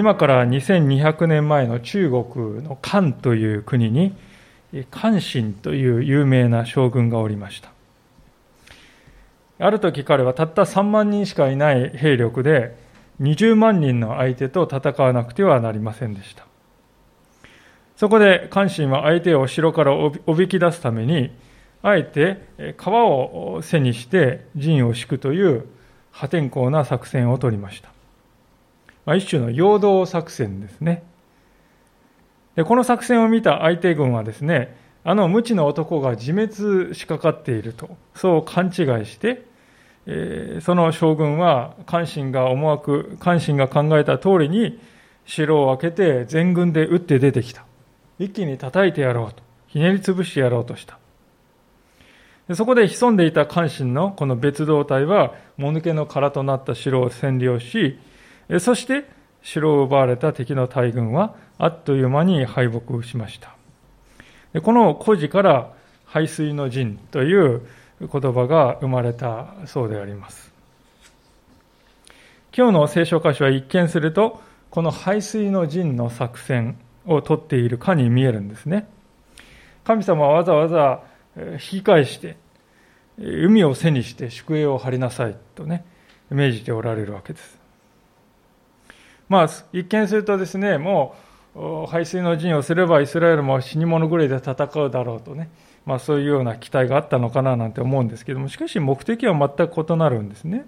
今から2200年前の中国の漢という国に漢神という有名な将軍がおりました。ある時彼はたった3万人しかいない兵力で20万人の相手と戦わなくてはなりませんでした。そこで関心は相手を城からおびき出すためにあえて川を背にして陣を敷くという破天荒な作戦を取りました。まあ、一種の陽動作戦ですね。でこの作戦を見た相手軍はですね、あの無知の男が自滅しかかっていると、そう勘違いして、えー、その将軍は関心が思惑、関心が考えた通りに城を開けて全軍で撃って出てきた。一気に叩いてやろうと、ひねり潰してやろうとした。そこで潜んでいた関心のこの別動隊は、もぬけの殻となった城を占領し、そして城を奪われた敵の大軍はあっという間に敗北しました。この故事から排水の陣という言葉が生まれたそうであります。今日の聖書箇所は一見するとこの排水の陣の作戦をとっているかに見えるんですね。神様はわざわざ引き返して海を背にして宿営を張りなさいとね命じておられるわけです。まあ、一見するとですね、もう、排水の陣をすればイスラエルも死に物狂いで戦うだろうとね、まあ、そういうような期待があったのかななんて思うんですけども、しかし目的は全く異なるんですね。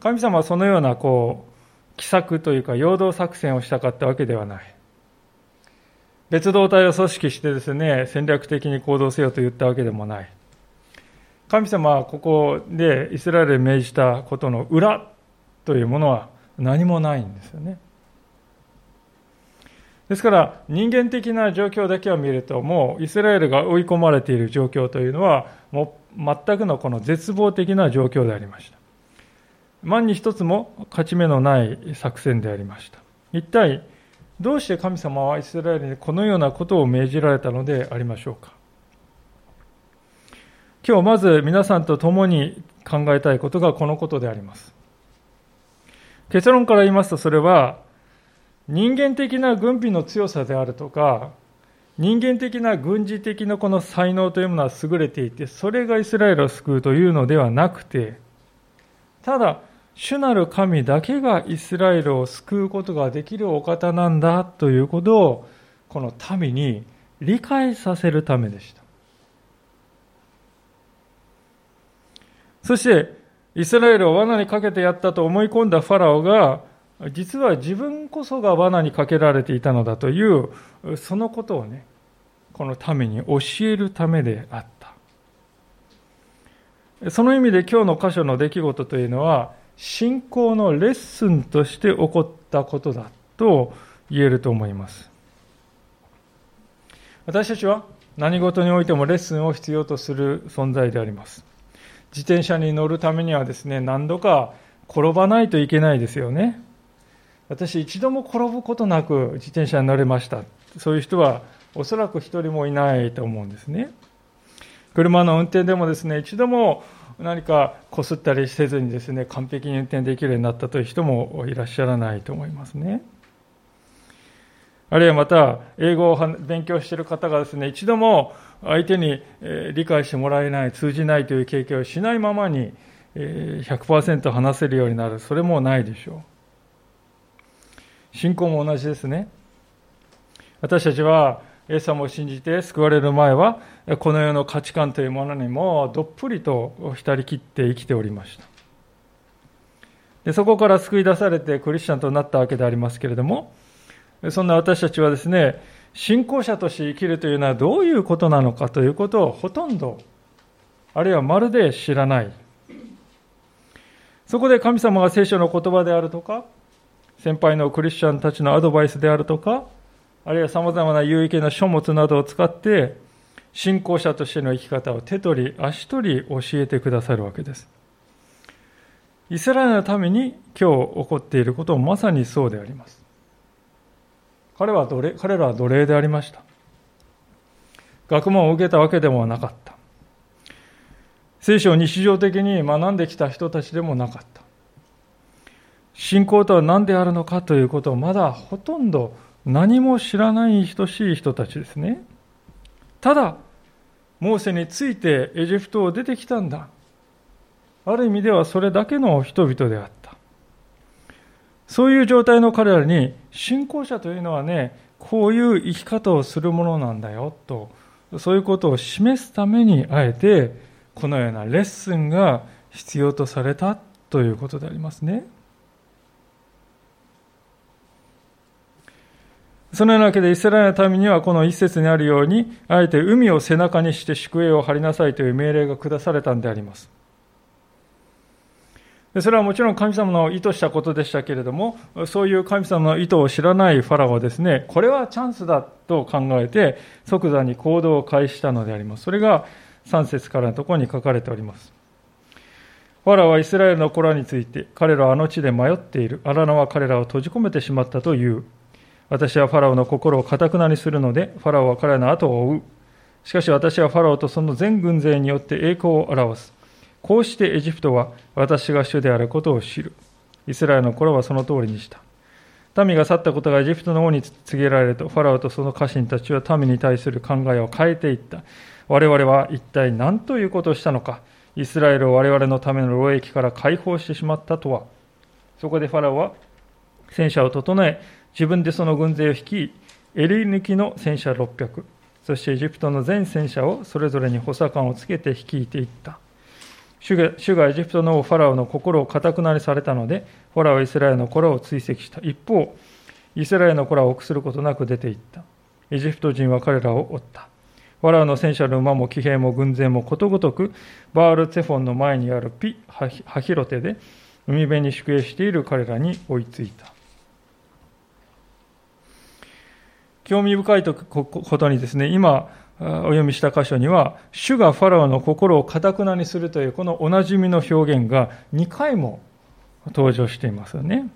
神様はそのような、こう、奇策というか、陽動作戦をしたかったわけではない。別動隊を組織してですね、戦略的に行動せよと言ったわけでもない。神様はここでイスラエルに命じたことの裏というものは何もないんですよね。ですから人間的な状況だけを見るともうイスラエルが追い込まれている状況というのはもう全くのこの絶望的な状況でありました。万に一つも勝ち目のない作戦でありました。一体どうして神様はイスラエルにこのようなことを命じられたのでありましょうか。今日まず皆さんと共に考えたいことがこのことであります。結論から言いますとそれは人間的な軍備の強さであるとか人間的な軍事的なこの才能というものは優れていてそれがイスラエルを救うというのではなくてただ主なる神だけがイスラエルを救うことができるお方なんだということをこの民に理解させるためでした。そしてイスラエルを罠にかけてやったと思い込んだファラオが、実は自分こそが罠にかけられていたのだという、そのことをね、この民に教えるためであった。その意味で今日の箇所の出来事というのは、信仰のレッスンとして起こったことだと言えると思います。私たちは何事においてもレッスンを必要とする存在であります。自転車に乗るためにはですね、何度か転ばないといけないですよね。私一度も転ぶことなく自転車に乗れました。そういう人はおそらく一人もいないと思うんですね。車の運転でもですね、一度も何かこすったりせずにですね、完璧に運転できるようになったという人もいらっしゃらないと思いますね。あるいはまた、英語を勉強している方がですね、一度も相手に理解してもらえない、通じないという経験をしないままに100%話せるようになる、それもないでしょう。信仰も同じですね。私たちは、イエス様を信じて救われる前は、この世の価値観というものにもどっぷりと浸りきって生きておりました。でそこから救い出されてクリスチャンとなったわけでありますけれども、そんな私たちはですね、信仰者として生きるというのはどういうことなのかということをほとんど、あるいはまるで知らない。そこで神様が聖書の言葉であるとか、先輩のクリスチャンたちのアドバイスであるとか、あるいは様々な有益な書物などを使って、信仰者としての生き方を手取り足取り教えてくださるわけです。イスラエルのために今日起こっていることもまさにそうであります。彼は奴隷彼らは奴隷でありました。学問を受けたわけでもなかった。聖書を日常的に学んできた人たちでもなかった。信仰とは何であるのかということをまだほとんど何も知らない等しい人たちですね。ただ、モーセについてエジプトを出てきたんだ。ある意味ではそれだけの人々であった。そういう状態の彼らに、信仰者というのはね、こういう生き方をするものなんだよと、そういうことを示すために、あえて、このようなレッスンが必要とされたということでありますね。そのようなわけでイスラエルの民にはこの一節にあるように、あえて海を背中にして宿営を張りなさいという命令が下されたんであります。それはもちろん神様の意図したことでしたけれども、そういう神様の意図を知らないファラオはですね、これはチャンスだと考えて、即座に行動を開始したのであります。それが3節からのところに書かれております。ファラオはイスラエルの子らについて、彼らはあの地で迷っている。荒野は彼らを閉じ込めてしまったという。私はファラオの心をかたくなにするので、ファラオは彼らの後を追う。しかし私はファラオとその全軍勢によって栄光を表す。こうしてエジプトは私が主であることを知る。イスラエルの頃はその通りにした。民が去ったことがエジプトの王に告げられると、ファラオとその家臣たちは民に対する考えを変えていった。我々は一体何ということをしたのか。イスラエルを我々のための労役から解放してしまったとは。そこでファラオは戦車を整え、自分でその軍勢を率い、襟抜きの戦車600、そしてエジプトの全戦車をそれぞれに補佐官をつけて率いていった。主が主がエジプトのファラオの心を固くなりされたので、ファラオはイスラエルの子らを追跡した。一方、イスラエルの子らを臆することなく出て行った。エジプト人は彼らを追った。ファラオの戦車の馬も騎兵も軍勢もことごとく、バールツェフォンの前にあるピ・ハヒロテで、海辺に宿営している彼らに追いついた。興味深いことにですね、今お読みした箇所には、主がファラオの心をかたくなにするというこのおなじみの表現が2回も登場していますよね。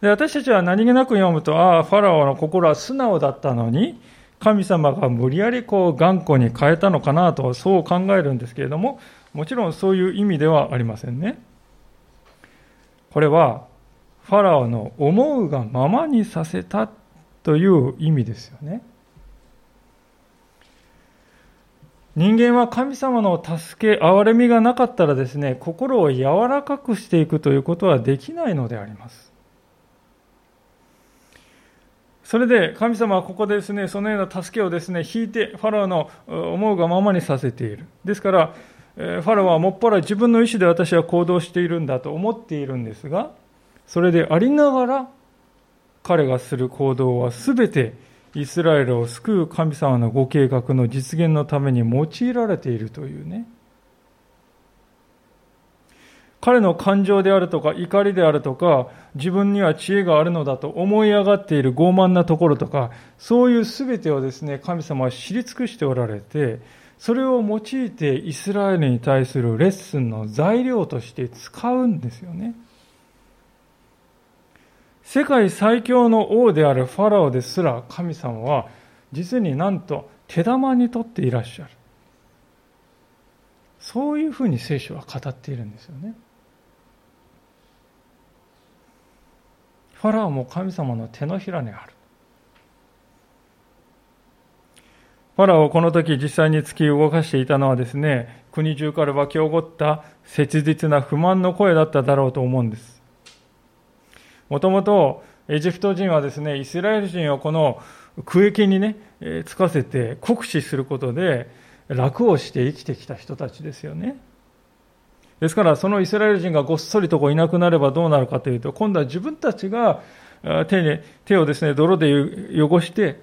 で私たちは何気なく読むと、ああ、ファラオの心は素直だったのに、神様が無理やりこう頑固に変えたのかなと、そう考えるんですけれども、もちろんそういう意味ではありませんね。これは、ファラオの思うがままにさせたという意味ですよね。人間は神様の助け、憐れみがなかったらですね、心を柔らかくしていくということはできないのであります。それで神様はここでですね、そのような助けをですね、引いて、ファラオの思うがままにさせている。ですから、ファラオはもっぱら自分の意思で私は行動しているんだと思っているんですが、それでありながら彼がする行動は全てイスラエルを救う神様のご計画の実現のために用いられているというね彼の感情であるとか怒りであるとか自分には知恵があるのだと思い上がっている傲慢なところとかそういう全てをですね神様は知り尽くしておられてそれを用いてイスラエルに対するレッスンの材料として使うんですよね。世界最強の王であるファラオですら神様は実になんと手玉にとっていらっしゃる。そういうふうに聖書は語っているんですよね。ファラオも神様の手のひらにある。ファラオをこの時実際に突き動かしていたのはですね、国中から湧き起こった切実な不満の声だっただろうと思うんです。もともとエジプト人はですね、イスラエル人をこの区域にね、つかせて酷使することで楽をして生きてきた人たちですよね。ですから、そのイスラエル人がごっそりとこういなくなればどうなるかというと、今度は自分たちが手に手をですね、泥で汚して、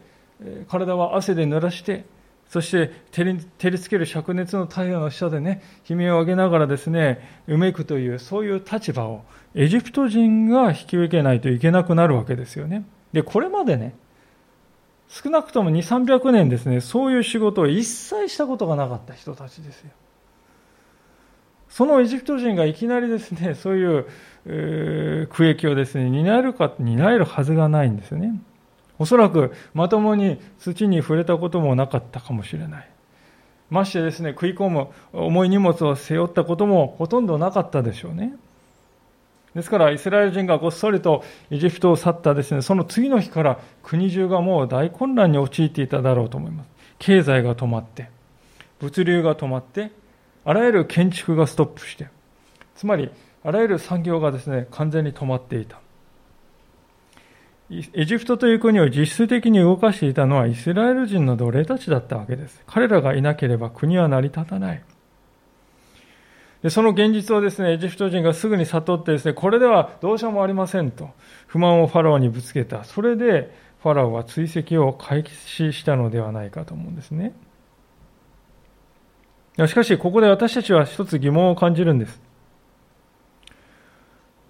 体は汗で濡らして、そして照りつける灼熱の太陽の下でね、悲鳴を上げながらですね、うめくという、そういう立場をエジプト人が引き受けないといけなくなるわけですよね。で、これまでね、少なくとも2、300年ですね、そういう仕事を一切したことがなかった人たちですよ。そのエジプト人がいきなりですね、そういう、えー、区域をですね、担えるか、担えるはずがないんですよね。おそらくまともに土に触れたこともなかったかもしれない。ましてですね、食い込む重い荷物を背負ったこともほとんどなかったでしょうね。ですから、イスラエル人がごっそりとエジプトを去ったですね、その次の日から国中がもう大混乱に陥っていただろうと思います。経済が止まって、物流が止まって、あらゆる建築がストップして、つまり、あらゆる産業がですね、完全に止まっていた。エジプトという国を実質的に動かしていたのはイスラエル人の奴隷たちだったわけです。彼らがいなければ国は成り立たない。でその現実をですね、エジプト人がすぐに悟ってですね、これではどうしようもありませんと、不満をファラオにぶつけた。それで、ファラオは追跡を開始したのではないかと思うんですね。しかし、ここで私たちは一つ疑問を感じるんです。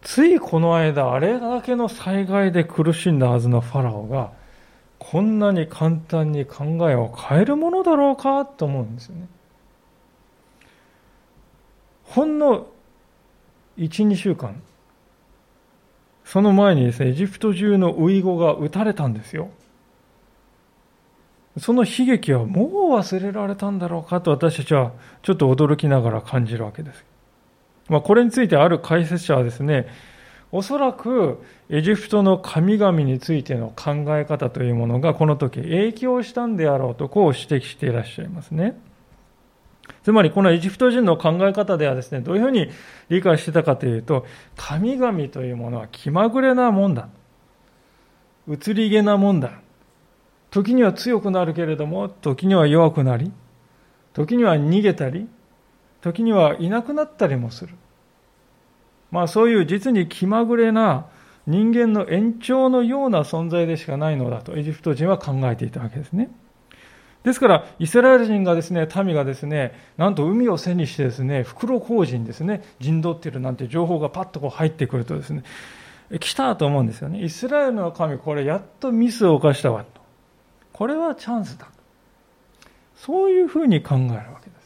ついこの間、あれだけの災害で苦しんだはずのファラオが、こんなに簡単に考えを変えるものだろうかと思うんですよね。ほんの1、2週間、その前にですね、エジプト中のウイゴが撃たれたんですよ。その悲劇はもう忘れられたんだろうかと私たちはちょっと驚きながら感じるわけです。まあ、これについてある解説者はですね、おそらくエジプトの神々についての考え方というものがこの時影響したんであろうとこう指摘していらっしゃいますね。つまりこのエジプト人の考え方ではですね、どういうふうに理解してたかというと、神々というものは気まぐれなもんだ。移り気なもんだ。時には強くなるけれども、時には弱くなり、時には逃げたり、時にはいなくなったりもする。まあそういう実に気まぐれな人間の延長のような存在でしかないのだとエジプト人は考えていたわけですね。ですから、イスラエル人がですね、民がですね、なんと海を背にしてですね、袋小路にですね、陣取っているなんて情報がパッとこう入ってくるとですね、来たと思うんですよね。イスラエルの神、これやっとミスを犯したわと。これはチャンスだ。そういうふうに考えるわけです。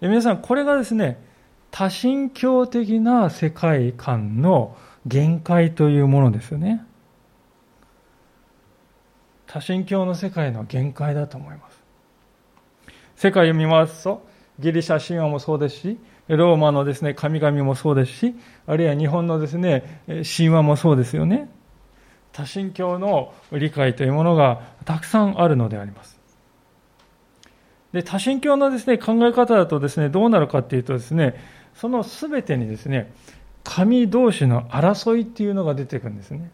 皆さん、これがですね、多神教的な世界観の限界というものですよね。多神教の世界の限界だと思います。世界を見回すと、ギリシャ神話もそうですし、ローマのですね、神々もそうですし、あるいは日本のですね、神話もそうですよね。多神教の理解というものがたくさんあるのであります。で、多神教のですね、考え方だとですね、どうなるかっていうとですね、その全てにですね、神同士の争いっていうのが出てくるんですね。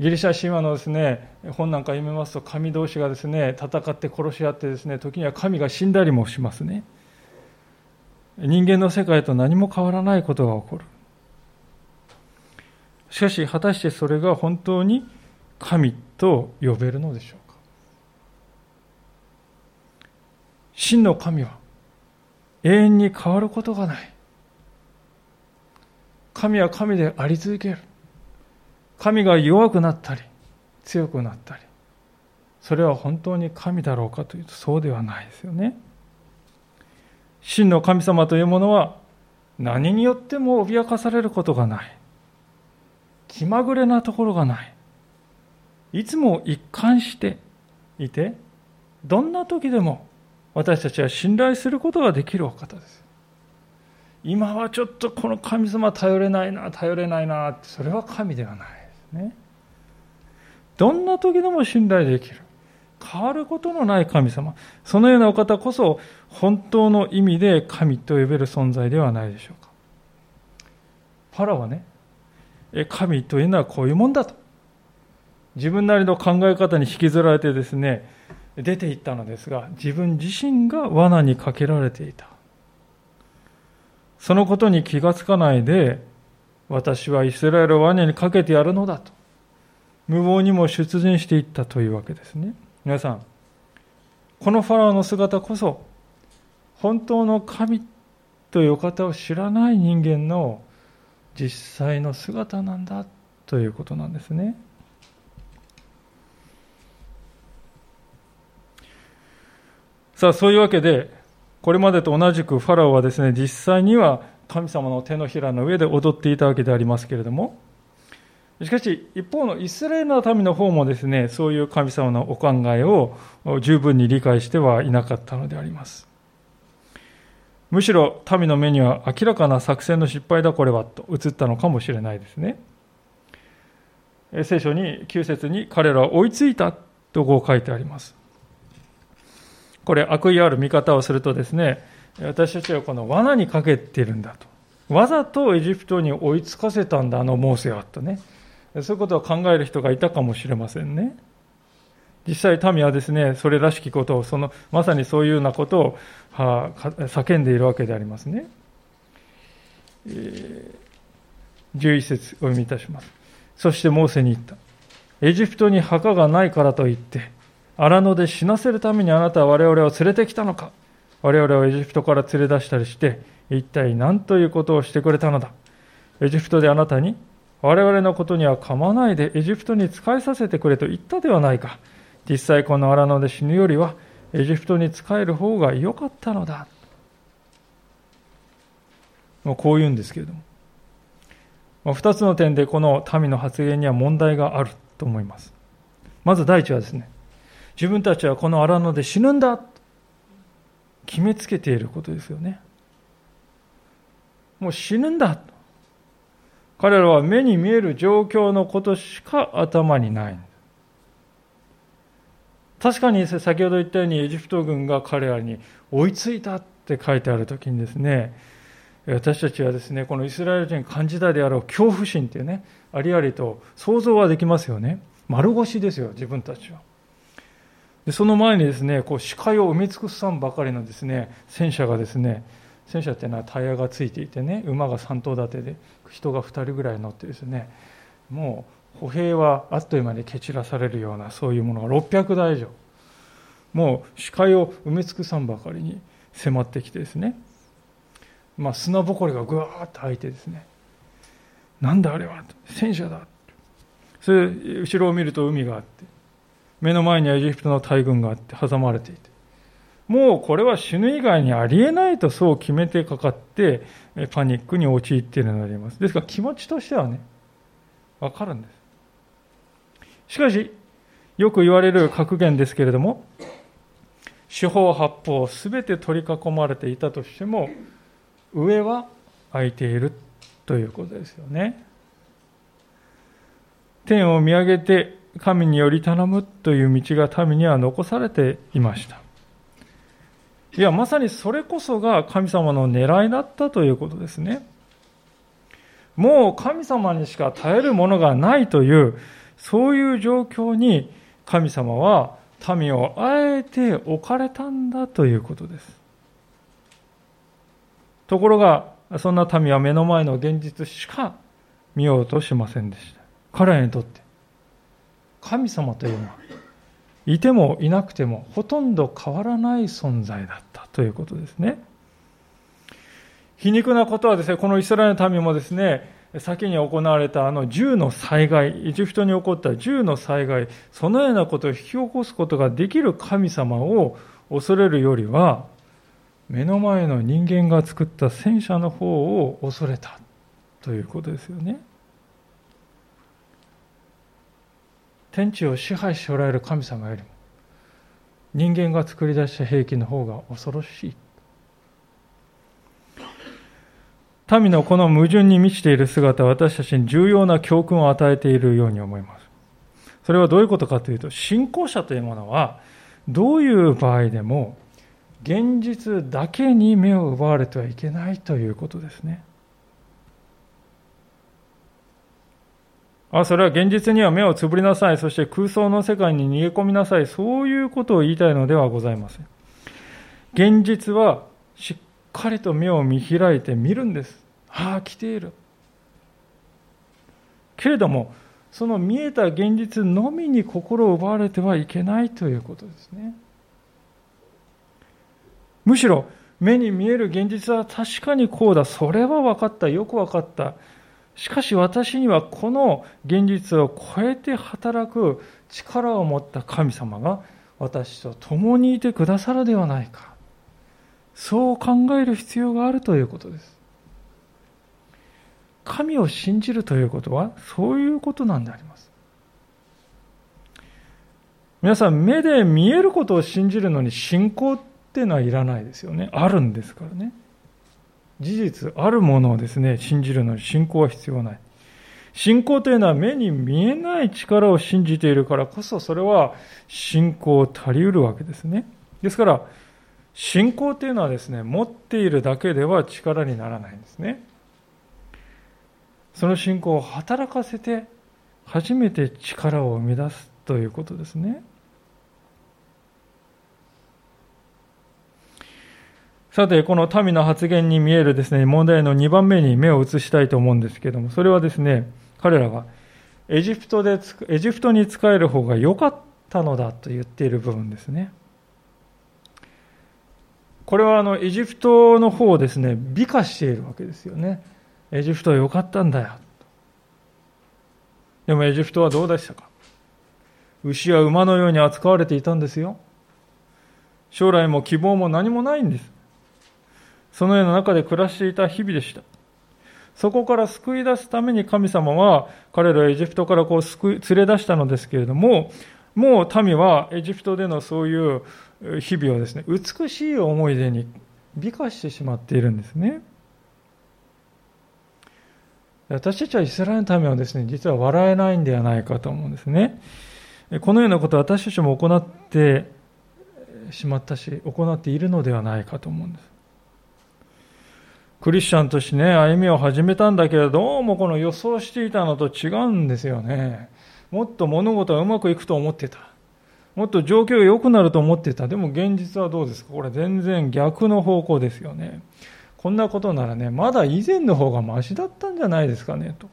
ギリシャ神話のですね本なんか読みますと神同士がですね戦って殺し合ってですね時には神が死んだりもしますね。人間の世界と何も変わらないことが起こる。しかし果たしてそれが本当に神と呼べるのでしょうか真の神は永遠に変わることがない。神は神であり続ける。神が弱くなったり強くなったり。それは本当に神だろうかというとそうではないですよね。真の神様というものは何によっても脅かされることがない。気まぐれなところがない。いつも一貫していてどんな時でも私たちは信頼することができるお方です今はちょっとこの神様頼れないな頼れないなってそれは神ではないですね。どんな時でも信頼できる。変わることのない神様。そのようなお方こそ本当の意味で神と呼べる存在ではないでしょうか。パラはね、神というのはこういうもんだと。自分なりの考え方に引きずられてですね、出ていったのですが、自分自身が罠にかけられていた。そのことに気がつかないで、私はイスラエルを罠にかけてやるのだと無謀にも出陣していったというわけですね皆さんこのファラオの姿こそ本当の神という方を知らない人間の実際の姿なんだということなんですねさあそういうわけでこれまでと同じくファラオはですね実際には神様の手のひらの上で踊っていたわけでありますけれども、しかし、一方のイスラエルの民の方もですね、そういう神様のお考えを十分に理解してはいなかったのであります。むしろ民の目には明らかな作戦の失敗だこれはと映ったのかもしれないですね。聖書に9節に彼らは追いついたとこう書いてあります。これ悪意ある見方をするとですね、私たちはこの罠にかけているんだと。わざとエジプトに追いつかせたんだ、あのモーセはとね。そういうことを考える人がいたかもしれませんね。実際民はですね、それらしきことを、その、まさにそういうようなことを、はあ叫んでいるわけでありますね。えー、11節お読みいたします。そしてモーセに言った。エジプトに墓がないからといって、荒野で死なせるためにあなたは我々を連れてきたのか？我々をエジプトから連れ出したりして、一体何ということをしてくれたのだ？エジプトであなたに、我々のことには構わないでエジプトに仕えさせてくれと言ったではないか。実際この荒野で死ぬよりは、エジプトに仕える方が良かったのだ。こう言うんですけれども。二つの点でこの民の発言には問題があると思います。まず第一はですね、自分たちはこの荒野で死ぬんだと決めつけていることですよね。もう死ぬんだと。彼らは目に見える状況のことしか頭にない。確かに先ほど言ったようにエジプト軍が彼らに追いついたって書いてある時にですね、私たちはですね、このイスラエル人感じたであろう恐怖心っていうね、ありありと想像はできますよね。丸腰ですよ、自分たちは。でその前にですね、こう視界を埋め尽くさんばかりのですね、戦車がですね、戦車っていうのはタイヤがついていてね、馬が3頭立てで、人が2人ぐらい乗ってですね、もう歩兵はあっという間に蹴散らされるような、そういうものが600台以上、もう視界を埋め尽くさんばかりに迫ってきてですね、まあ、砂ぼこりがぐわーっと開いてですね、なんだあれは戦車だそれ後ろを見ると海があって目の前にエジプトの大軍があって挟まれていて。もうこれは死ぬ以外にありえないとそう決めてかかってパニックに陥っているのであります。ですから気持ちとしてはねわかるんです。しかしよく言われる格言ですけれども四方八方すべて取り囲まれていたとしても上は空いているということですよね。天を見上げて神により頼むという道が民には残されていました。いや、まさにそれこそが神様の狙いだったということですね。もう神様にしか耐えるものがないという、そういう状況に神様は民をあえて置かれたんだということです。ところが、そんな民は目の前の現実しか見ようとしませんでした。彼らにとって神様というのはいてもいなくてもほとんど変わらない存在だったということですね。皮肉なことはですね、このイスラエルの民もですね、先に行われたあの銃の災害、エジプトに起こった銃の災害、そのようなことを引き起こすことができる神様を恐れるよりは、目の前の人間が作った戦車の方を恐れたということですよね。天地を支配しておられる神様よりも人間が作り出した兵器の方が恐ろしい。民のこの矛盾に満ちている姿は私たちに重要な教訓を与えているように思います。それはどういうことかというと信仰者というものはどういう場合でも現実だけに目を奪われてはいけないということですね。あ、それは現実には目をつぶりなさい。そして空想の世界に逃げ込みなさい。そういうことを言いたいのではございません。現実はしっかりと目を見開いて見るんです。ああ、来ている。けれども、その見えた現実のみに心を奪われてはいけないということですね。むしろ、目に見える現実は確かにこうだ。それは分かった。よく分かった。しかし私にはこの現実を超えて働く力を持った神様が私と共にいてくださるではないか。そう考える必要があるということです。神を信じるということはそういうことなんであります。皆さん、目で見えることを信じるのに信仰っていうのはいらないですよね。あるんですからね。事実あるものをですね、信じるのに信仰は必要ない。信仰というのは目に見えない力を信じているからこそ、それは信仰を足りうるわけですね。ですから、信仰というのはですね、持っているだけでは力にならないんですね。その信仰を働かせて、初めて力を生み出すということですね。さて、この民の発言に見えるですね、問題の2番目に目を移したいと思うんですけども、それはですね、彼らがエジプトで、エジプトに仕える方が良かったのだと言っている部分ですね。これはあのエジプトの方をですね、美化しているわけですよね。エジプトは良かったんだよ。でもエジプトはどうでしたか？牛や馬のように扱われていたんですよ。将来も希望も何もないんです。そのような中で暮らしていた日々でした。そこから救い出すために神様は彼らをエジプトからこう救い連れ出したのですけれども、もう民はエジプトでのそういう日々をですね、美しい思い出に美化してしまっているんですね。私たちはイスラエルの民はですね、実は笑えないんではないかと思うんですね。このようなことを私たちも行ってしまったし、行っているのではないかと思うんです。クリスチャンとしてね、歩みを始めたんだけれど、どうもこの予想していたのと違うんですよね。もっと物事はうまくいくと思ってた。もっと状況が良くなると思ってた。でも現実はどうですか？これ全然逆の方向ですよね。こんなことならね、まだ以前の方がマシだったんじゃないですかね、と。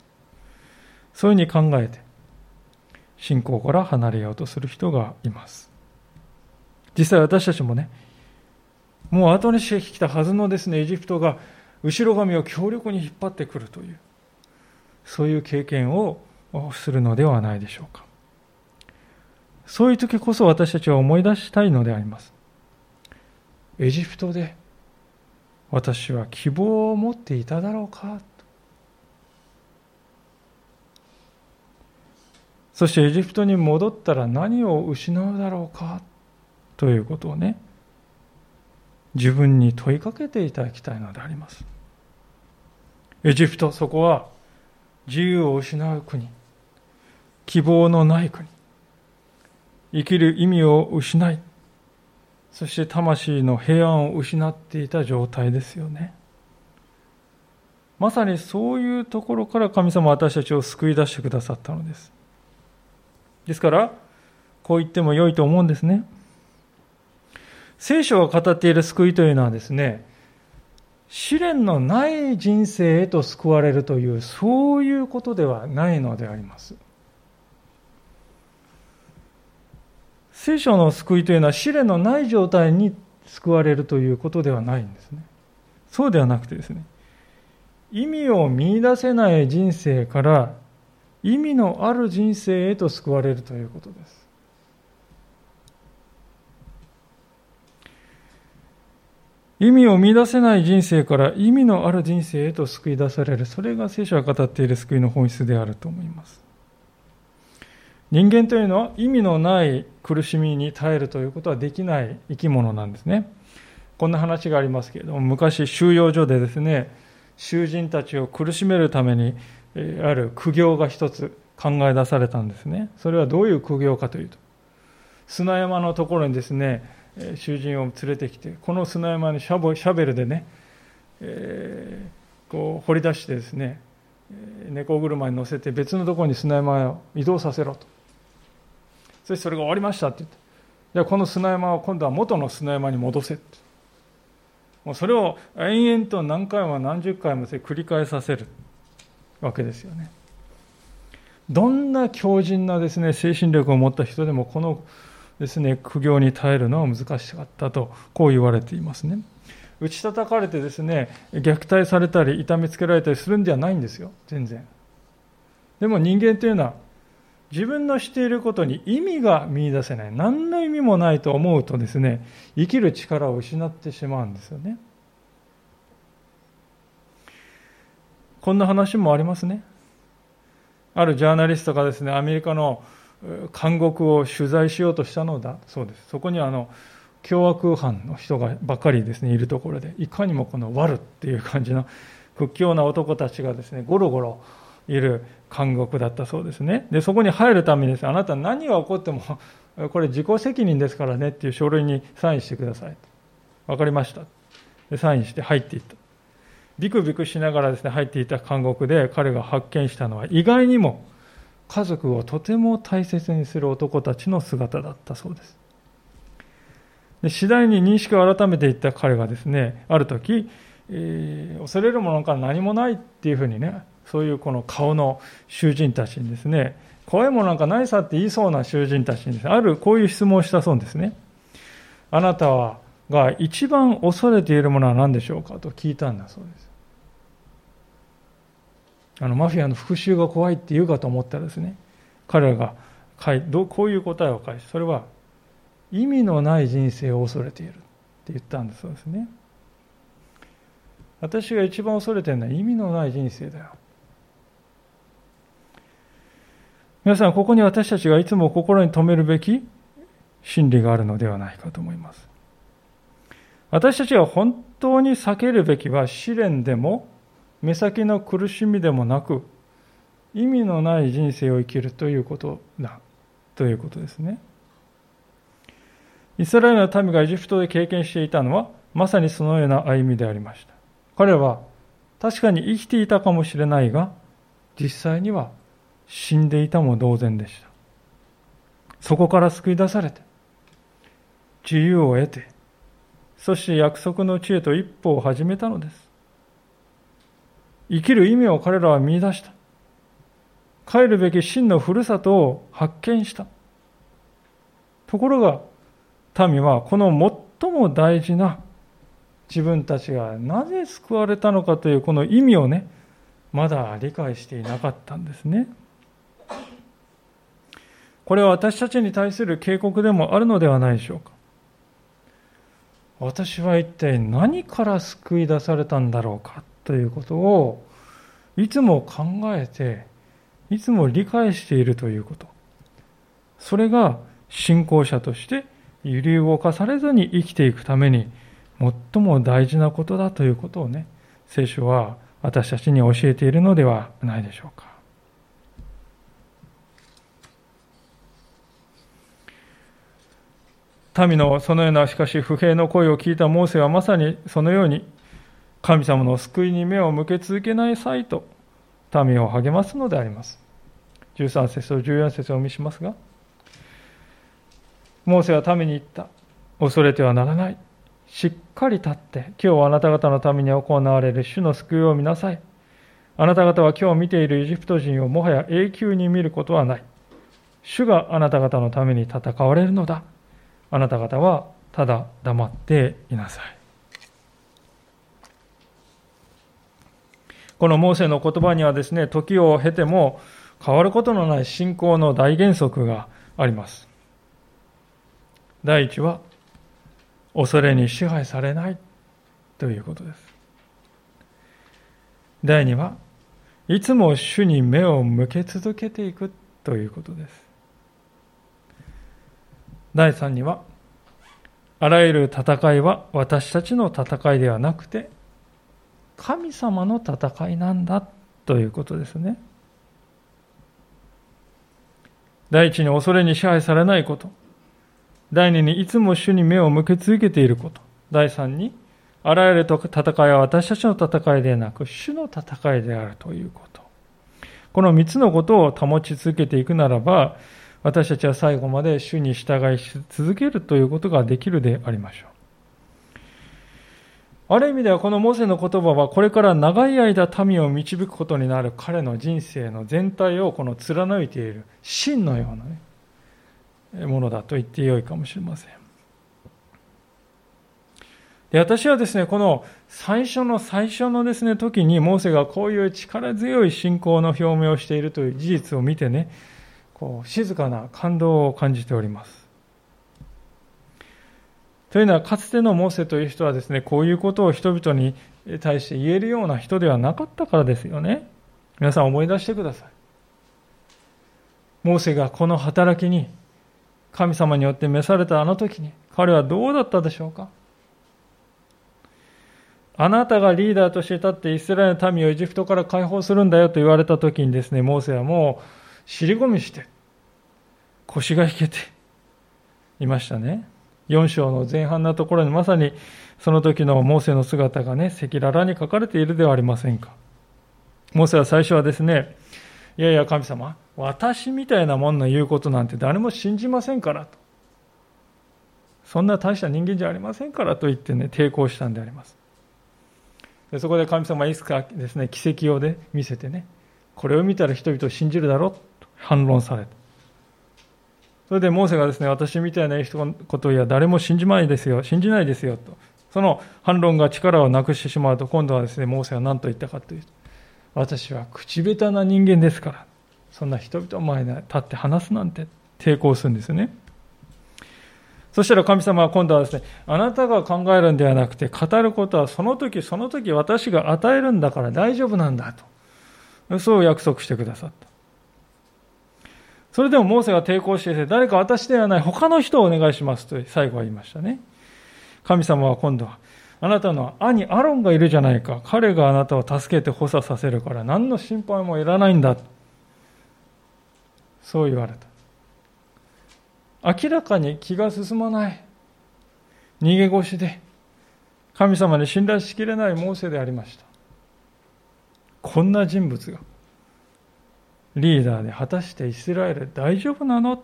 そういうふうに考えて、信仰から離れようとする人がいます。実際私たちもね、もう後にしてきたはずのですね、エジプトが後ろ髪を強力に引っ張ってくるという、そういう経験をするのではないでしょうか。そういう時こそ私たちは思い出したいのであります。エジプトで私は希望を持っていただろうかそしてエジプトに戻ったら何を失うだろうかということをね自分に問いかけていただきたいのでありますエジプト、そこは自由を失う国、希望のない国、生きる意味を失い、そして魂の平安を失っていた状態ですよね。まさにそういうところから神様は私たちを救い出してくださったのです。ですから、こう言っても良いと思うんですね。聖書が語っている救いというのはですね、試練のない人生へと救われるという、そういうことではないのであります。聖書の救いというのは試練のない状態に救われるということではないんですね。そうではなくてですね、意味を見出せない人生から意味のある人生へと救われるということです。意味を見出せない人生から意味のある人生へと救い出される。それが聖書が語っている救いの本質であると思います。人間というのは意味のない苦しみに耐えるということはできない生き物なんですね。こんな話がありますけれども、昔収容所でですね、囚人たちを苦しめるために、ある苦行が一つ考え出されたんですね。それはどういう苦行かというと、砂山のところにですね、囚人を連れてきてこの砂山にシャベルでね、えー、こう掘り出してですね猫車に乗せて別のところに砂山を移動させろと。そしてそれが終わりましたって言って。じゃあこの砂山を今度は元の砂山に戻せもうそれを延々と何回も何十回も繰り返させるわけですよね。どんな強靭なですね精神力を持った人でもこのですね、苦行に耐えるのは難しかったと、こう言われていますね。打ち叩かれてですね、虐待されたり、痛めつけられたりするんではないんですよ、全然。でも人間というのは、自分のしていることに意味が見出せない、何の意味もないと思うとですね、生きる力を失ってしまうんですよね。こんな話もありますね。あるジャーナリストがですね、アメリカの監獄を取材しようとしたのだ。そうです。そこにあの凶悪犯の人がばっかりですねいるところで。いかにもこの悪っていう感じの屈強な男たちがですねゴロゴロいる監獄だったそうですね。でそこに入るためにですあなた何が起こっても これ自己責任ですからねっていう書類にサインしてください。分かりました。でサインして入っていった。ビクビクしながらですね入っていた監獄で彼が発見したのは意外にも家族をとても大切にする男たちの姿だったそうです。で次第に認識を改めていった彼がですねある時、えー、恐れるものから何もないっていうふうにねそういうこの顔の囚人たちにですね怖いものなんかないさって言いそうな囚人たちに、あるこういう質問をしたそうですね。あなたはが一番恐れているものは何でしょうかと聞いたんだそうです。あのマフィアの復讐が怖いって言うかと思ったらですね彼らがこういう答えを返しそれは意味のない人生を恐れているって言ったんだそうですね。私が一番恐れてるのは意味のない人生だよ。皆さんここに私たちがいつも心に留めるべき真理があるのではないかと思います。私たちが本当に避けるべきは試練でも目先の苦しみでもなく意味のない人生を生きるということだということですね。イスラエルの民がエジプトで経験していたのはまさにそのような歩みでありました。彼は確かに生きていたかもしれないが実際には死んでいたも同然でした。そこから救い出されて自由を得てそして約束の地へと一歩を始めたのです。生きる意味を彼らは見出した。帰るべき真のふるさとを発見した。ところが、民はこの最も大事な自分たちがなぜ救われたのかというこの意味をね、まだ理解していなかったんですね。これは私たちに対する警告でもあるのではないでしょうか。私は一体何から救い出されたんだろうかということをいつも考えていつも理解しているということ。それが信仰者として揺り動かされずに生きていくために最も大事なことだということをね聖書は私たちに教えているのではないでしょうか。民のそのようなしかし不平の声を聞いたモーセはまさにそのように神様の救いに目を向け続けない際と民を励ますのであります。13節と14節をお見しますが、モーセは民に言った。恐れてはならない。しっかり立って、今日あなた方のために行われる主の救いを見なさい。あなた方は今日見ているエジプト人をもはや永久に見ることはない。主があなた方のために戦われるのだ。あなた方はただ黙っていなさい。このモーセの言葉にはですね、時を経ても変わることのない信仰の大原則があります。第一は、恐れに支配されないということです。第二は、いつも主に目を向け続けていくということです。第三には、あらゆる戦いは私たちの戦いではなくて、神様の戦いなんだということですね。第一に恐れに支配されないこと。第二にいつも主に目を向け続けていること。第三にあらゆる戦いは私たちの戦いではなく主の戦いであるということ。この三つのことを保ち続けていくならば、私たちは最後まで主に従い続けるということができるでありましょう。ある意味ではこのモセの言葉はこれから長い間民を導くことになる彼の人生の全体をこの貫いている真のような、ね、ものだと言ってよいかもしれません。で私はですね、この最初の最初のですね、時にモーセがこういう力強い信仰の表明をしているという事実を見てね、こう静かな感動を感じております。というのは、かつてのモーセという人はですね、こういうことを人々に対して言えるような人ではなかったからですよね。皆さん思い出してください。モーセがこの働きに神様によって召されたあの時に彼はどうだったでしょうかあなたがリーダーとして立ってイスラエルの民をエジプトから解放するんだよと言われた時にですね、モーセはもう尻込みして腰が引けていましたね。4章の前半のところにまさにその時のモーセの姿がね、赤裸々に書かれているではありませんか。モーセは最初はですね、いやいや神様、私みたいなもんの言うことなんて誰も信じませんからと。そんな大した人間じゃありませんからと言ってね、抵抗したんであります。でそこで神様はいつかですね、奇跡をね、見せてね、これを見たら人々を信じるだろうと反論された。それでモーセがですね、私みたいな人のことや誰も信じないですよ、信じないですよと。その反論が力をなくしてしまうと、今度はですね、モーセは何と言ったかというと、私は口下手な人間ですから、そんな人々前に立って話すなんて抵抗するんですよね。そしたら神様は今度はですね、あなたが考えるんではなくて、語ることはその時その時私が与えるんだから大丈夫なんだと。そう約束してくださった。それでもモーセが抵抗して誰か私ではない他の人をお願いしますと最後は言いましたね。神様は今度は、あなたの兄アロンがいるじゃないか。彼があなたを助けて補佐させるから何の心配もいらないんだ。そう言われた。明らかに気が進まない。逃げ腰で神様に信頼しきれないモーセでありました。こんな人物がリーダーで果たしてイスラエル大丈夫なの？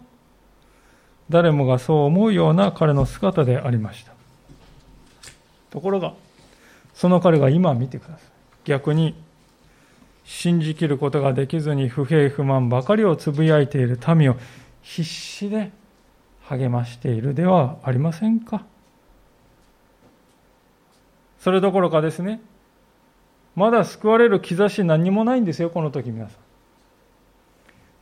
誰もがそう思うような彼の姿でありました。ところがその彼が今見てください。逆に信じきることができずに不平不満ばかりをつぶやいている民を必死で励ましているではありませんか？それどころかですねまだ救われる兆し何もないんですよこの時皆さん。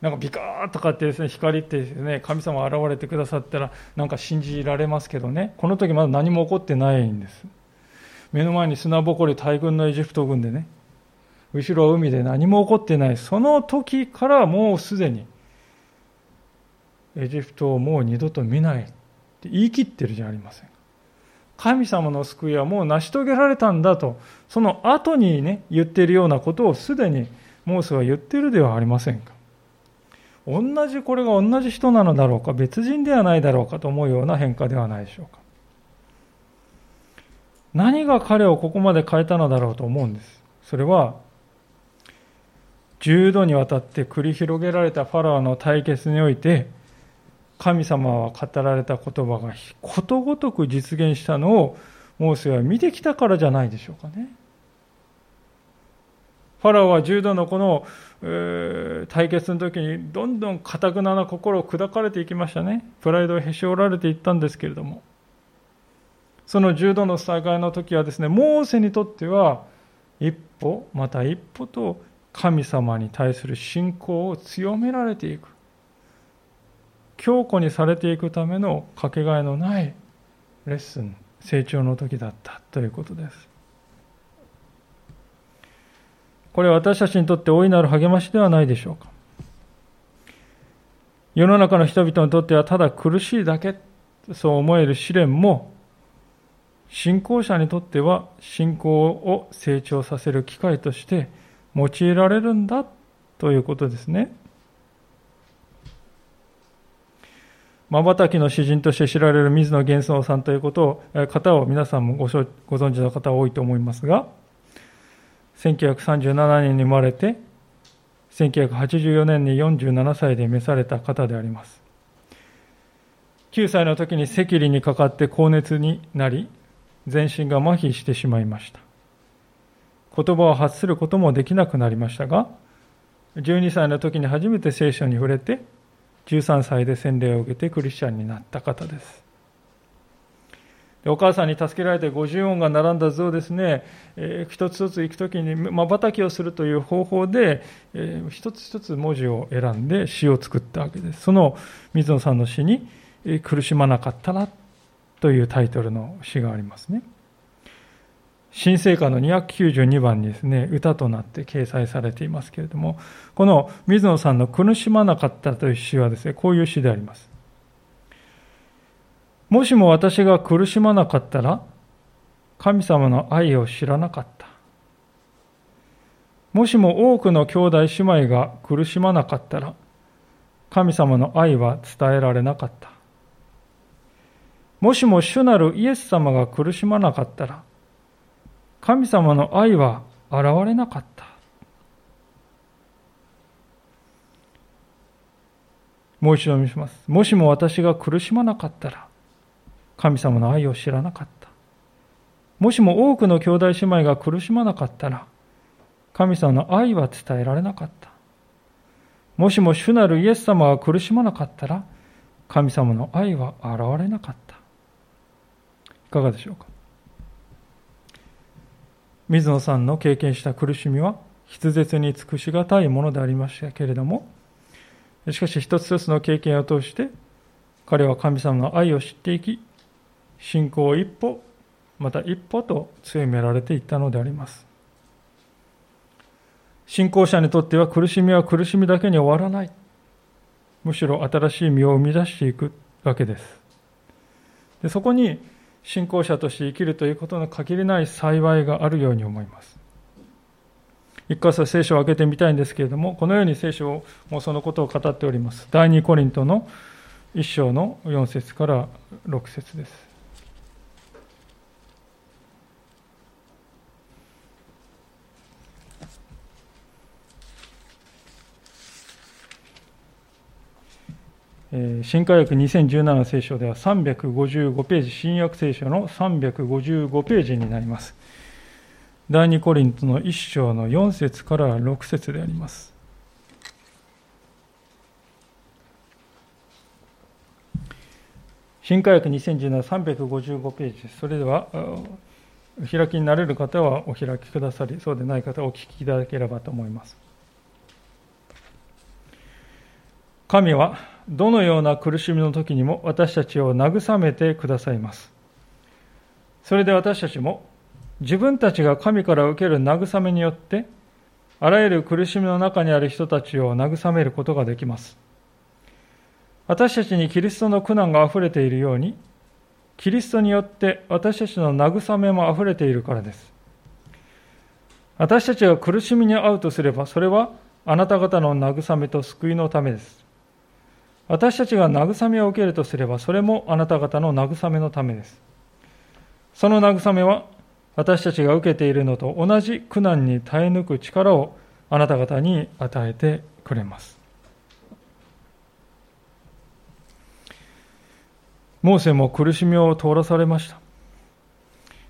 なんかビカーとかってですね光ってですね神様現れてくださったらなんか信じられますけどね。この時まだ何も起こってないんです。目の前に砂ぼこり大軍のエジプト軍でね。後ろは海で何も起こってない。その時からもうすでにエジプトをもう二度と見ないって言い切ってるじゃありません。神様の救いはもう成し遂げられたんだとその後にね言ってるようなことをすでにモーセは言ってるではありませんか。同じこれが同じ人なのだろうか別人ではないだろうかと思うような変化ではないでしょうか何が彼をここまで変えたのだろうと思うんですそれは10度にわたって繰り広げられたファラオの対決において神様は語られた言葉がことごとく実現したのをモーセは見てきたからじゃないでしょうかね。ファラオは10度のこの対決の時にどんどんかたくなな心を砕かれていきましたね。プライドをへし折られていったんですけれども。その10度の災害の時はですね、モーセにとっては一歩、また一歩と神様に対する信仰を強められていく。強固にされていくためのかけがえのないレッスン、成長の時だったということです。これは私たちにとって大いなる励ましではないでしょうか。世の中の人々にとってはただ苦しいだけ、そう思える試練も、信仰者にとっては信仰を成長させる機会として用いられるんだということですね。瞬きの詩人として知られる水野源宗さんということを、方を皆さんもご存知の方多いと思いますが、1937年に生まれて、1984年に47歳で召された方であります。9歳の時に赤痢にかかって高熱になり、全身が麻痺してしまいました。言葉を発することもできなくなりましたが、12歳の時に初めて聖書に触れて、13歳で洗礼を受けてクリスチャンになった方です。お母さんに助けられて50音が並んだ図をですね、えー、一つ一つ行くときに瞬きをするという方法で、えー、一つ一つ文字を選んで詩を作ったわけです。その水野さんの詩に、えー、苦しまなかったらというタイトルの詩がありますね。新聖歌の292番にですね、歌となって掲載されていますけれども、この水野さんの苦しまなかったという詩はですね、こういう詩であります。もしも私が苦しまなかったら、神様の愛を知らなかった。もしも多くの兄弟姉妹が苦しまなかったら、神様の愛は伝えられなかった。もしも主なるイエス様が苦しまなかったら、神様の愛は現れなかった。もう一度見します。もしも私が苦しまなかったら、神様の愛を知らなかった。もしも多くの兄弟姉妹が苦しまなかったら、神様の愛は伝えられなかった。もしも主なるイエス様が苦しまなかったら、神様の愛は現れなかった。いかがでしょうか？水野さんの経験した苦しみは、筆舌に尽くしがたいものでありましたけれども、しかし一つ一つの経験を通して彼は神様の愛を知っていき信仰を一歩また一歩と強められていったのであります信仰者にとっては苦しみは苦しみだけに終わらないむしろ新しい実を生み出していくわけですでそこに信仰者として生きるということの限りない幸いがあるように思います一箇所聖書を開けてみたいんですけれども、このように聖書もそのことを語っております。第2コリントの1章の4節から6節です。新科学2017聖書では355ページ、新約聖書の355ページになります。第2コリントの1章の4節から6節であります。新科学2017、355ページ。それでは、お開きになれる方はお開きくださり、そうでない方はお聞きいただければと思います。神はどのような苦しみの時にも私たちを慰めてくださいます。それで私たちも自分たちが神から受ける慰めによって、あらゆる苦しみの中にある人たちを慰めることができます。私たちにキリストの苦難が溢れているように、キリストによって私たちの慰めも溢れているからです。私たちが苦しみに遭うとすれば、それはあなた方の慰めと救いのためです。私たちが慰めを受けるとすれば、それもあなた方の慰めのためです。その慰めは私たちが受けているのと同じ苦難に耐え抜く力をあなた方に与えてくれます。モーセも苦しみを通らされました。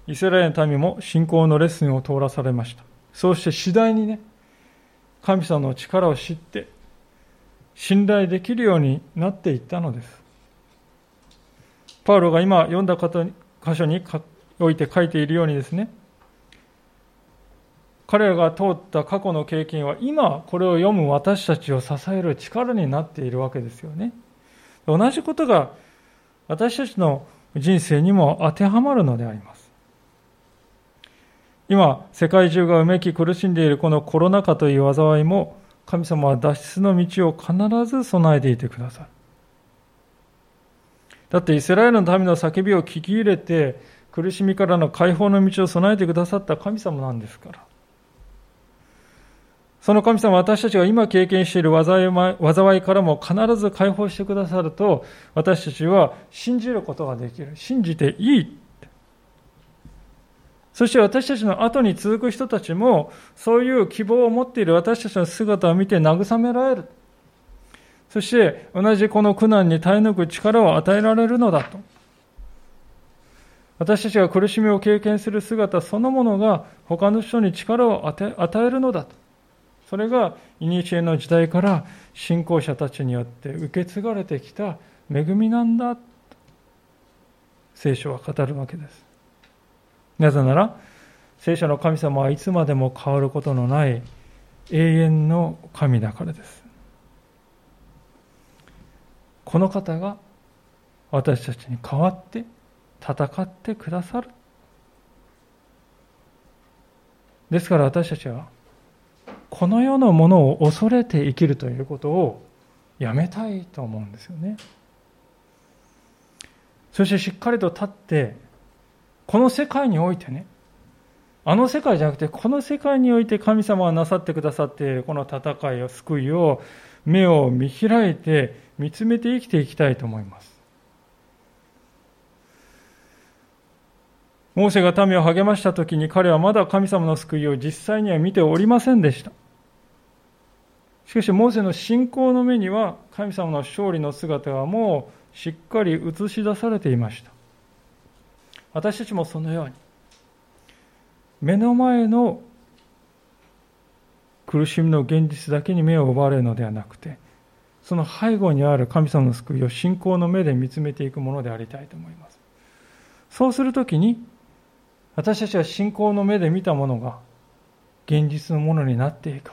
イスラエルの民も信仰のレッスンを通らされました。そうして次第にね、神様の力を知って、信頼できるようになっていったのです。パウロが今読んだ箇所において書いているようにですね、彼らが通った過去の経験は今これを読む私たちを支える力になっているわけですよね。同じことが私たちの人生にも当てはまるのであります。今、世界中がうめき苦しんでいるこのコロナ禍という災いも神様は脱出の道を必ず備えていてください。だってイスラエルの民の叫びを聞き入れて苦しみからの解放の道を備えてくださった神様なんですから。その神様は私たちが今経験している災いからも必ず解放してくださると、私たちは信じることができる。信じていい。そして私たちの後に続く人たちも、そういう希望を持っている私たちの姿を見て慰められる。そして同じこの苦難に耐え抜く力を与えられるのだと。私たちが苦しみを経験する姿そのものが他の人に力を与えるのだと。それが、古の時代から信仰者たちによって受け継がれてきた恵みなんだと聖書は語るわけです。なぜなら、聖書の神様はいつまでも変わることのない永遠の神だからです。この方が私たちに代わって戦ってくださる。ですから私たちは、この世のものを恐れて生きるということをやめたいと思うんですよね。そしてしっかりと立って、この世界においてね、あの世界じゃなくて、この世界において神様がなさってくださっているこの戦いを、救いを、目を見開いて、見つめて生きていきたいと思います。モーセが民を励ましたときに彼はまだ神様の救いを実際には見ておりませんでした。しかし、モーセの信仰の目には神様の勝利の姿はもうしっかり映し出されていました。私たちもそのように、目の前の苦しみの現実だけに目を奪われるのではなくて、その背後にある神様の救いを信仰の目で見つめていくものでありたいと思います。そうするときに、私たちは信仰の目で見たものが現実のものになっていく。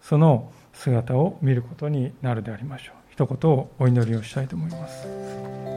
その姿を見ることになるでありましょう。一言お祈りをしたいと思います。